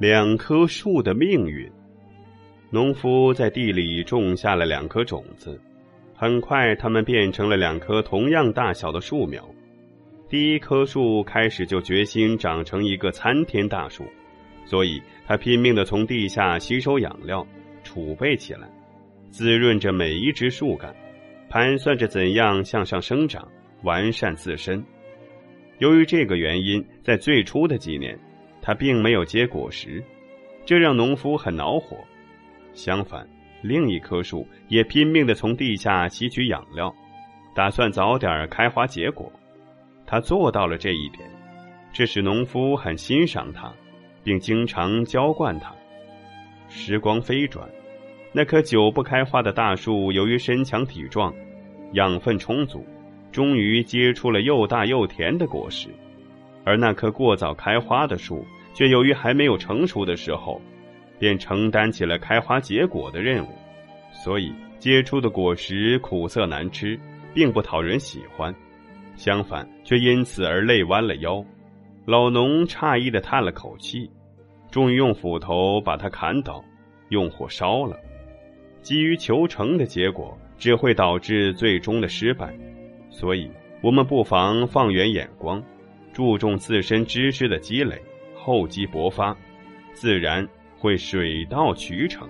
两棵树的命运。农夫在地里种下了两颗种子，很快它们变成了两棵同样大小的树苗。第一棵树开始就决心长成一个参天大树，所以它拼命的从地下吸收养料，储备起来，滋润着每一只树干，盘算着怎样向上生长，完善自身。由于这个原因，在最初的几年，它并没有结果实，这让农夫很恼火。相反，另一棵树也拼命的从地下吸取养料，打算早点开花结果。他做到了这一点，这使农夫很欣赏他，并经常浇灌他。时光飞转，那棵久不开花的大树由于身强体壮，养分充足，终于结出了又大又甜的果实；而那棵过早开花的树，却由于还没有成熟的时候，便承担起了开花结果的任务，所以结出的果实苦涩难吃，并不讨人喜欢。相反，却因此而累弯了腰。老农诧异的叹了口气，终于用斧头把它砍倒，用火烧了。急于求成的结果只会导致最终的失败，所以我们不妨放远眼光，注重自身知识的积累，厚积薄发，自然会水到渠成。